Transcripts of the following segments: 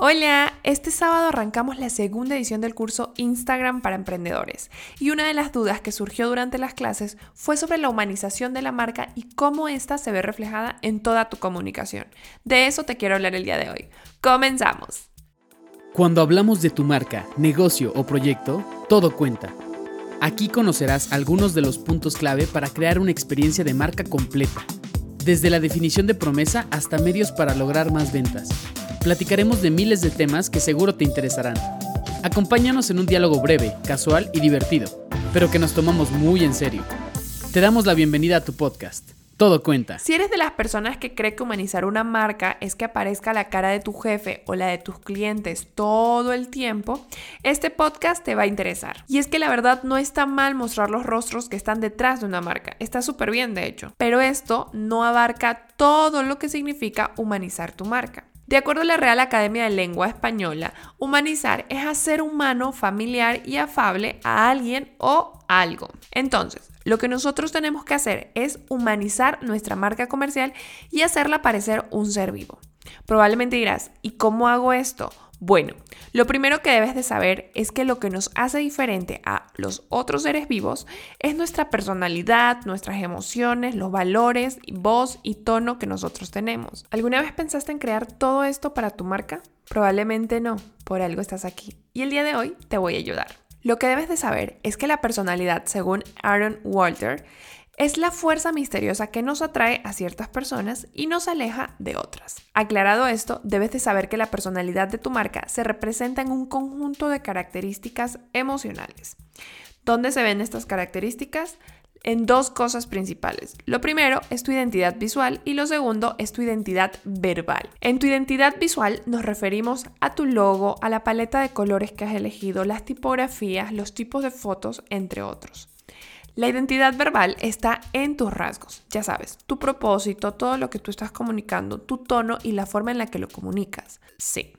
Hola, este sábado arrancamos la segunda edición del curso Instagram para emprendedores y una de las dudas que surgió durante las clases fue sobre la humanización de la marca y cómo ésta se ve reflejada en toda tu comunicación. De eso te quiero hablar el día de hoy. Comenzamos. Cuando hablamos de tu marca, negocio o proyecto, todo cuenta. Aquí conocerás algunos de los puntos clave para crear una experiencia de marca completa, desde la definición de promesa hasta medios para lograr más ventas platicaremos de miles de temas que seguro te interesarán. Acompáñanos en un diálogo breve, casual y divertido, pero que nos tomamos muy en serio. Te damos la bienvenida a tu podcast. Todo cuenta. Si eres de las personas que cree que humanizar una marca es que aparezca la cara de tu jefe o la de tus clientes todo el tiempo, este podcast te va a interesar. Y es que la verdad no está mal mostrar los rostros que están detrás de una marca. Está súper bien, de hecho. Pero esto no abarca todo lo que significa humanizar tu marca. De acuerdo a la Real Academia de Lengua Española, humanizar es hacer humano, familiar y afable a alguien o algo. Entonces, lo que nosotros tenemos que hacer es humanizar nuestra marca comercial y hacerla parecer un ser vivo. Probablemente dirás, ¿y cómo hago esto? Bueno, lo primero que debes de saber es que lo que nos hace diferente a los otros seres vivos es nuestra personalidad, nuestras emociones, los valores, voz y tono que nosotros tenemos. ¿Alguna vez pensaste en crear todo esto para tu marca? Probablemente no, por algo estás aquí. Y el día de hoy te voy a ayudar. Lo que debes de saber es que la personalidad, según Aaron Walter, es la fuerza misteriosa que nos atrae a ciertas personas y nos aleja de otras. Aclarado esto, debes de saber que la personalidad de tu marca se representa en un conjunto de características emocionales. ¿Dónde se ven estas características? En dos cosas principales. Lo primero es tu identidad visual y lo segundo es tu identidad verbal. En tu identidad visual nos referimos a tu logo, a la paleta de colores que has elegido, las tipografías, los tipos de fotos, entre otros. La identidad verbal está en tus rasgos, ya sabes, tu propósito, todo lo que tú estás comunicando, tu tono y la forma en la que lo comunicas. Sí,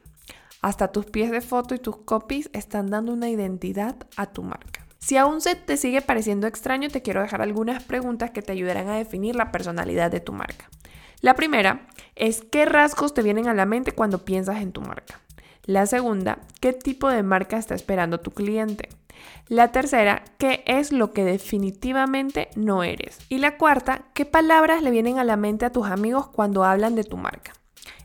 hasta tus pies de foto y tus copies están dando una identidad a tu marca. Si aún se te sigue pareciendo extraño, te quiero dejar algunas preguntas que te ayudarán a definir la personalidad de tu marca. La primera es qué rasgos te vienen a la mente cuando piensas en tu marca. La segunda, ¿qué tipo de marca está esperando tu cliente? La tercera, ¿qué es lo que definitivamente no eres? Y la cuarta, ¿qué palabras le vienen a la mente a tus amigos cuando hablan de tu marca?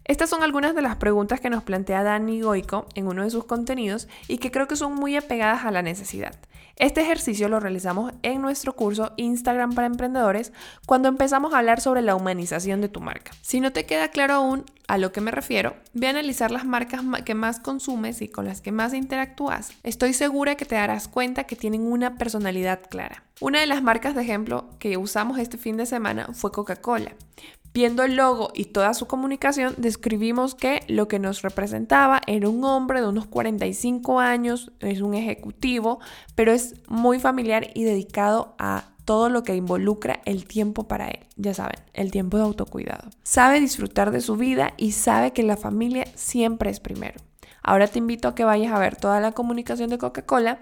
Estas son algunas de las preguntas que nos plantea Dani Goico en uno de sus contenidos y que creo que son muy apegadas a la necesidad. Este ejercicio lo realizamos en nuestro curso Instagram para emprendedores cuando empezamos a hablar sobre la humanización de tu marca. Si no te queda claro aún a lo que me refiero, ve a analizar las marcas que más consumes y con las que más interactúas. Estoy segura que te darás cuenta que tienen una personalidad clara. Una de las marcas de ejemplo que usamos este fin de semana fue Coca-Cola. Viendo el logo y toda su comunicación, describimos que lo que nos representaba era un hombre de unos 45 años, es un ejecutivo, pero es muy familiar y dedicado a todo lo que involucra el tiempo para él. Ya saben, el tiempo de autocuidado. Sabe disfrutar de su vida y sabe que la familia siempre es primero. Ahora te invito a que vayas a ver toda la comunicación de Coca-Cola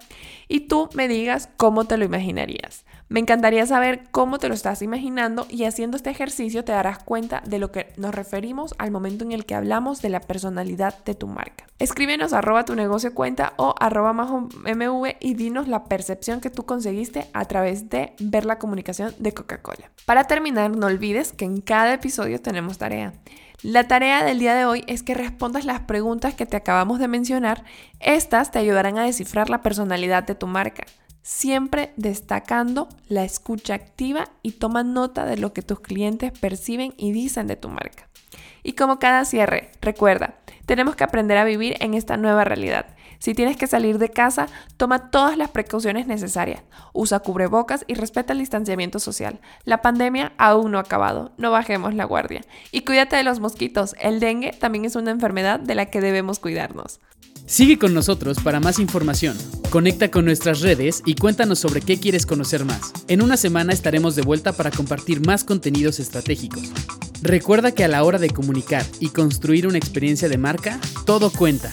y tú me digas cómo te lo imaginarías. Me encantaría saber cómo te lo estás imaginando y haciendo este ejercicio te darás cuenta de lo que nos referimos al momento en el que hablamos de la personalidad de tu marca. Escríbenos arroba tu negocio cuenta o arroba mv y dinos la percepción que tú conseguiste a través de ver la comunicación de Coca-Cola. Para terminar, no olvides que en cada episodio tenemos tarea. La tarea del día de hoy es que respondas las preguntas que te acabamos de mencionar. Estas te ayudarán a descifrar la personalidad de tu marca siempre destacando la escucha activa y toma nota de lo que tus clientes perciben y dicen de tu marca. Y como cada cierre, recuerda, tenemos que aprender a vivir en esta nueva realidad. Si tienes que salir de casa, toma todas las precauciones necesarias. Usa cubrebocas y respeta el distanciamiento social. La pandemia aún no ha acabado, no bajemos la guardia. Y cuídate de los mosquitos, el dengue también es una enfermedad de la que debemos cuidarnos. Sigue con nosotros para más información. Conecta con nuestras redes y cuéntanos sobre qué quieres conocer más. En una semana estaremos de vuelta para compartir más contenidos estratégicos. Recuerda que a la hora de comunicar y construir una experiencia de marca, todo cuenta.